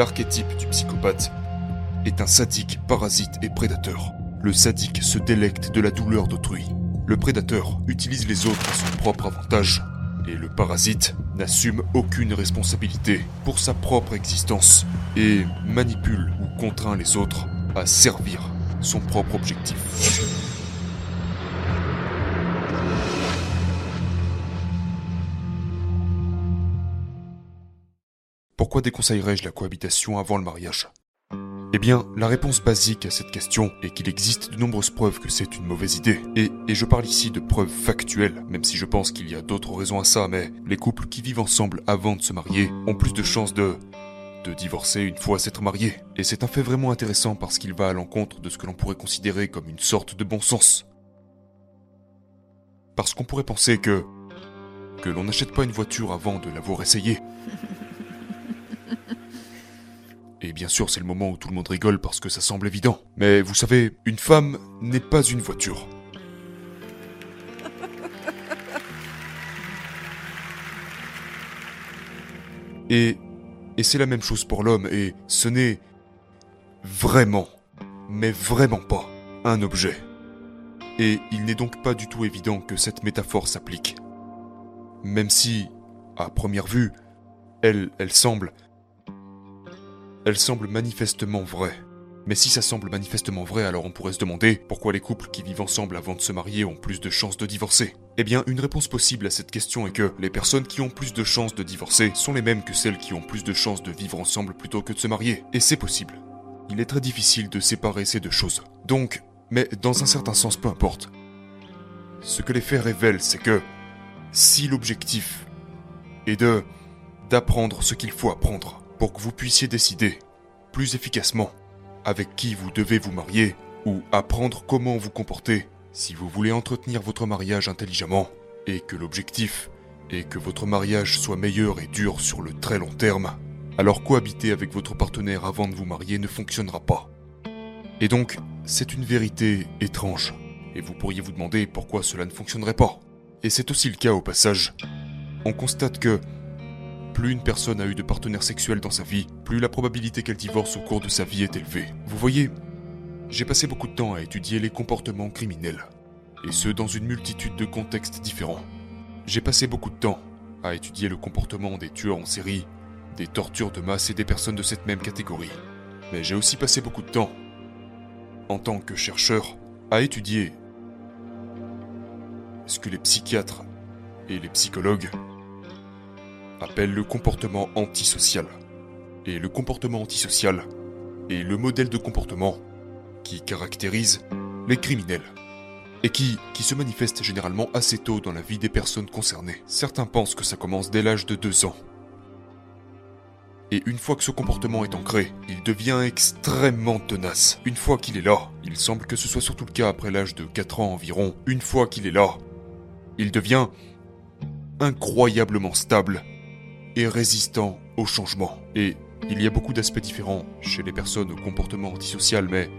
L'archétype du psychopathe est un sadique, parasite et prédateur. Le sadique se délecte de la douleur d'autrui. Le prédateur utilise les autres à son propre avantage. Et le parasite n'assume aucune responsabilité pour sa propre existence et manipule ou contraint les autres à servir son propre objectif. Pourquoi déconseillerais-je la cohabitation avant le mariage? Eh bien, la réponse basique à cette question est qu'il existe de nombreuses preuves que c'est une mauvaise idée. Et, je parle ici de preuves factuelles, même si je pense qu'il y a d'autres raisons à ça, mais les couples qui vivent ensemble avant de se marier ont plus de chances de de divorcer une fois s'être marié. Et c'est un fait vraiment intéressant parce qu'il va à l'encontre de ce que l'on pourrait considérer comme une sorte de bon sens. Parce qu'on pourrait penser que que l'on n'achète pas une voiture avant de l'avoir essayée. Et bien sûr, c'est le moment où tout le monde rigole parce que ça semble évident. Mais vous savez, une femme n'est pas une voiture. Et, et c'est la même chose pour l'homme, et ce n'est vraiment, mais vraiment pas, un objet. Et il n'est donc pas du tout évident que cette métaphore s'applique. Même si, à première vue, elle, elle semble elle semble manifestement vraie. Mais si ça semble manifestement vrai, alors on pourrait se demander pourquoi les couples qui vivent ensemble avant de se marier ont plus de chances de divorcer. Eh bien, une réponse possible à cette question est que les personnes qui ont plus de chances de divorcer sont les mêmes que celles qui ont plus de chances de vivre ensemble plutôt que de se marier. Et c'est possible. Il est très difficile de séparer ces deux choses. Donc, mais dans un certain sens, peu importe. Ce que les faits révèlent, c'est que si l'objectif est de d'apprendre ce qu'il faut apprendre, pour que vous puissiez décider plus efficacement avec qui vous devez vous marier ou apprendre comment vous comporter si vous voulez entretenir votre mariage intelligemment et que l'objectif est que votre mariage soit meilleur et dur sur le très long terme, alors cohabiter avec votre partenaire avant de vous marier ne fonctionnera pas. Et donc, c'est une vérité étrange, et vous pourriez vous demander pourquoi cela ne fonctionnerait pas. Et c'est aussi le cas au passage. On constate que plus une personne a eu de partenaires sexuels dans sa vie, plus la probabilité qu'elle divorce au cours de sa vie est élevée. Vous voyez, j'ai passé beaucoup de temps à étudier les comportements criminels, et ce dans une multitude de contextes différents. J'ai passé beaucoup de temps à étudier le comportement des tueurs en série, des tortures de masse et des personnes de cette même catégorie. Mais j'ai aussi passé beaucoup de temps, en tant que chercheur, à étudier ce que les psychiatres et les psychologues appelle le comportement antisocial. Et le comportement antisocial est le modèle de comportement qui caractérise les criminels et qui, qui se manifeste généralement assez tôt dans la vie des personnes concernées. Certains pensent que ça commence dès l'âge de 2 ans. Et une fois que ce comportement est ancré, il devient extrêmement tenace. Une fois qu'il est là, il semble que ce soit surtout le cas après l'âge de 4 ans environ, une fois qu'il est là, il devient incroyablement stable et résistant au changement. Et il y a beaucoup d'aspects différents chez les personnes au comportement antisocial, mais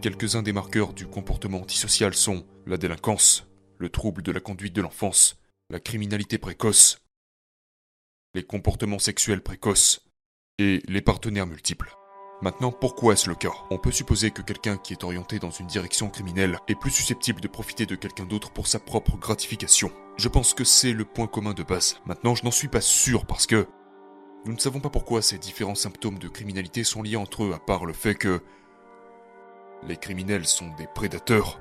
quelques-uns des marqueurs du comportement antisocial sont la délinquance, le trouble de la conduite de l'enfance, la criminalité précoce, les comportements sexuels précoces et les partenaires multiples. Maintenant, pourquoi est-ce le cas? On peut supposer que quelqu'un qui est orienté dans une direction criminelle est plus susceptible de profiter de quelqu'un d'autre pour sa propre gratification. Je pense que c'est le point commun de base. Maintenant, je n'en suis pas sûr parce que nous ne savons pas pourquoi ces différents symptômes de criminalité sont liés entre eux à part le fait que les criminels sont des prédateurs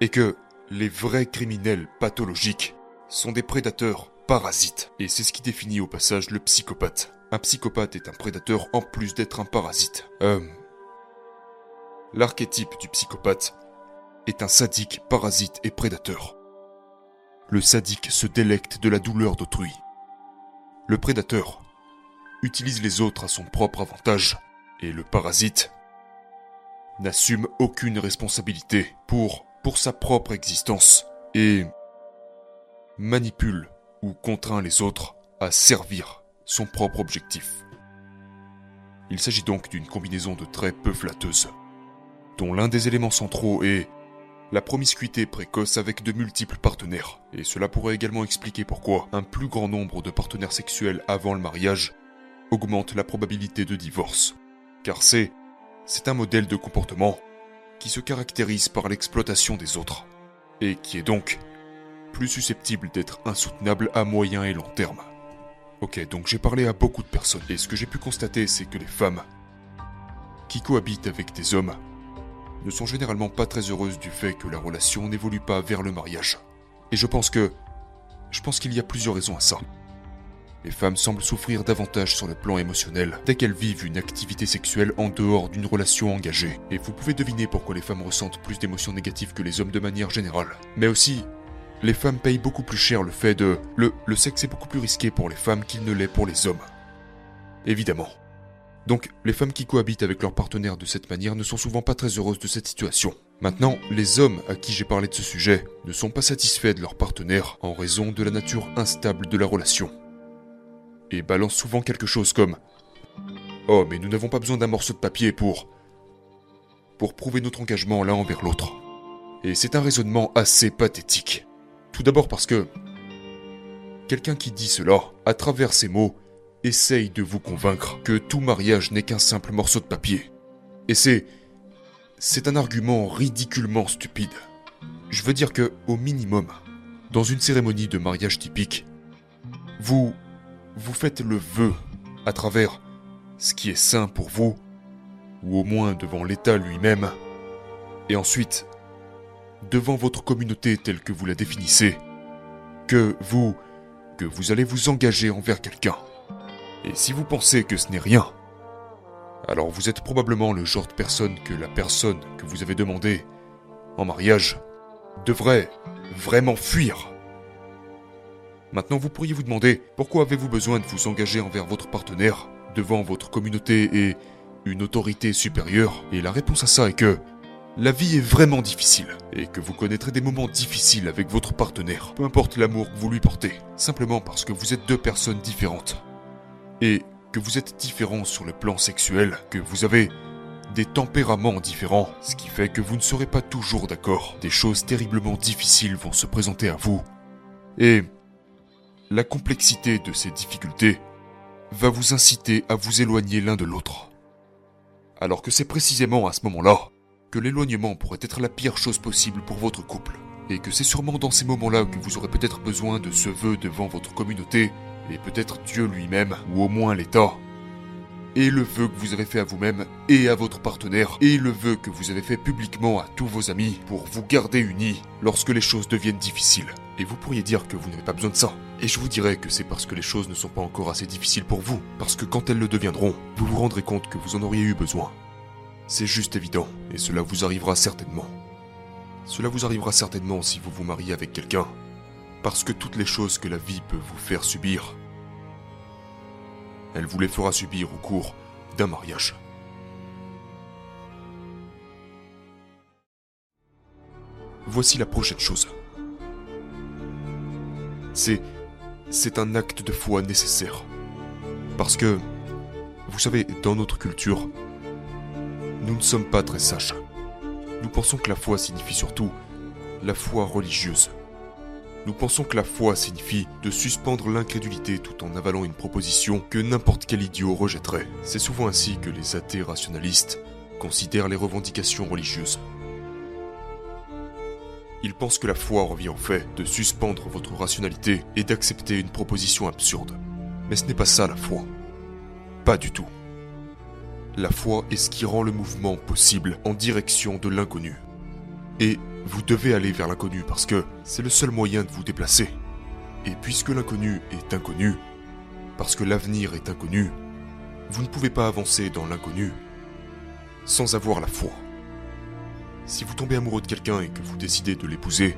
et que les vrais criminels pathologiques sont des prédateurs parasites. Et c'est ce qui définit au passage le psychopathe. Un psychopathe est un prédateur en plus d'être un parasite. Euh... L'archétype du psychopathe est un sadique, parasite et prédateur. Le sadique se délecte de la douleur d'autrui. Le prédateur utilise les autres à son propre avantage. Et le parasite n'assume aucune responsabilité pour, sa propre existence. Et manipule ou contraint les autres à servir son propre objectif. Il s'agit donc d'une combinaison de traits peu flatteuses, dont l'un des éléments centraux est la promiscuité précoce avec de multiples partenaires. Et cela pourrait également expliquer pourquoi un plus grand nombre de partenaires sexuels avant le mariage augmente la probabilité de divorce. Car c'est, c'est un modèle de comportement qui se caractérise par l'exploitation des autres, et qui est donc plus susceptible d'être insoutenable à moyen et long terme. Ok, donc j'ai parlé à beaucoup de personnes, et ce que j'ai pu constater, c'est que les femmes qui cohabitent avec des hommes ne sont généralement pas très heureuses du fait que la relation n'évolue pas vers le mariage. Et je pense que... Je pense qu'il y a plusieurs raisons à ça. Les femmes semblent souffrir davantage sur le plan émotionnel dès qu'elles vivent une activité sexuelle en dehors d'une relation engagée. Et vous pouvez deviner pourquoi les femmes ressentent plus d'émotions négatives que les hommes de manière générale. Mais aussi, les femmes payent beaucoup plus cher le fait de... Le, le sexe est beaucoup plus risqué pour les femmes qu'il ne l'est pour les hommes. Évidemment. Donc, les femmes qui cohabitent avec leurs partenaires de cette manière ne sont souvent pas très heureuses de cette situation. Maintenant, les hommes à qui j'ai parlé de ce sujet ne sont pas satisfaits de leur partenaire en raison de la nature instable de la relation. Et balancent souvent quelque chose comme Oh, mais nous n'avons pas besoin d'un morceau de papier pour. pour prouver notre engagement l'un envers l'autre. Et c'est un raisonnement assez pathétique. Tout d'abord parce que. Quelqu'un qui dit cela, à travers ses mots, essaye de vous convaincre que tout mariage n'est qu'un simple morceau de papier. Et c'est... C'est un argument ridiculement stupide. Je veux dire que, au minimum, dans une cérémonie de mariage typique, vous... vous faites le vœu à travers ce qui est sain pour vous, ou au moins devant l'État lui-même, et ensuite, devant votre communauté telle que vous la définissez, que vous... que vous allez vous engager envers quelqu'un. Et si vous pensez que ce n'est rien, alors vous êtes probablement le genre de personne que la personne que vous avez demandé en mariage devrait vraiment fuir. Maintenant, vous pourriez vous demander pourquoi avez-vous besoin de vous engager envers votre partenaire devant votre communauté et une autorité supérieure? Et la réponse à ça est que la vie est vraiment difficile et que vous connaîtrez des moments difficiles avec votre partenaire, peu importe l'amour que vous lui portez, simplement parce que vous êtes deux personnes différentes que vous êtes différents sur le plan sexuel, que vous avez des tempéraments différents, ce qui fait que vous ne serez pas toujours d'accord. Des choses terriblement difficiles vont se présenter à vous. Et la complexité de ces difficultés va vous inciter à vous éloigner l'un de l'autre. Alors que c'est précisément à ce moment-là que l'éloignement pourrait être la pire chose possible pour votre couple. Et que c'est sûrement dans ces moments-là que vous aurez peut-être besoin de ce vœu devant votre communauté et peut-être Dieu lui-même, ou au moins l'État. Et le vœu que vous avez fait à vous-même et à votre partenaire, et le vœu que vous avez fait publiquement à tous vos amis pour vous garder unis lorsque les choses deviennent difficiles. Et vous pourriez dire que vous n'avez pas besoin de ça. Et je vous dirais que c'est parce que les choses ne sont pas encore assez difficiles pour vous, parce que quand elles le deviendront, vous vous rendrez compte que vous en auriez eu besoin. C'est juste évident, et cela vous arrivera certainement. Cela vous arrivera certainement si vous vous mariez avec quelqu'un parce que toutes les choses que la vie peut vous faire subir, elle vous les fera subir au cours d'un mariage. Voici la prochaine chose. C'est... c'est un acte de foi nécessaire. Parce que, vous savez, dans notre culture, nous ne sommes pas très sages. Nous pensons que la foi signifie surtout la foi religieuse. Nous pensons que la foi signifie de suspendre l'incrédulité tout en avalant une proposition que n'importe quel idiot rejetterait. C'est souvent ainsi que les athées rationalistes considèrent les revendications religieuses. Ils pensent que la foi revient en fait de suspendre votre rationalité et d'accepter une proposition absurde. Mais ce n'est pas ça la foi. Pas du tout. La foi est ce qui rend le mouvement possible en direction de l'inconnu. Et vous devez aller vers l'inconnu parce que c'est le seul moyen de vous déplacer. Et puisque l'inconnu est inconnu, parce que l'avenir est inconnu, vous ne pouvez pas avancer dans l'inconnu sans avoir la foi. Si vous tombez amoureux de quelqu'un et que vous décidez de l'épouser,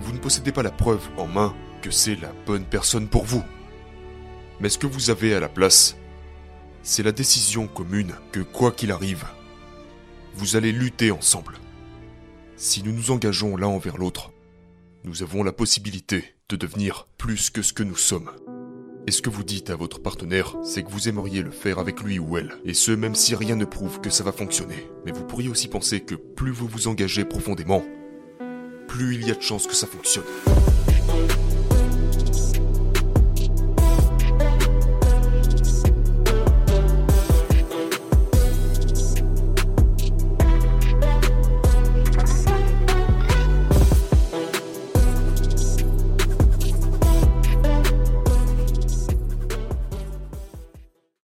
vous ne possédez pas la preuve en main que c'est la bonne personne pour vous. Mais ce que vous avez à la place, c'est la décision commune que quoi qu'il arrive, vous allez lutter ensemble. Si nous nous engageons l'un envers l'autre, nous avons la possibilité de devenir plus que ce que nous sommes. Et ce que vous dites à votre partenaire, c'est que vous aimeriez le faire avec lui ou elle, et ce même si rien ne prouve que ça va fonctionner. Mais vous pourriez aussi penser que plus vous vous engagez profondément, plus il y a de chances que ça fonctionne.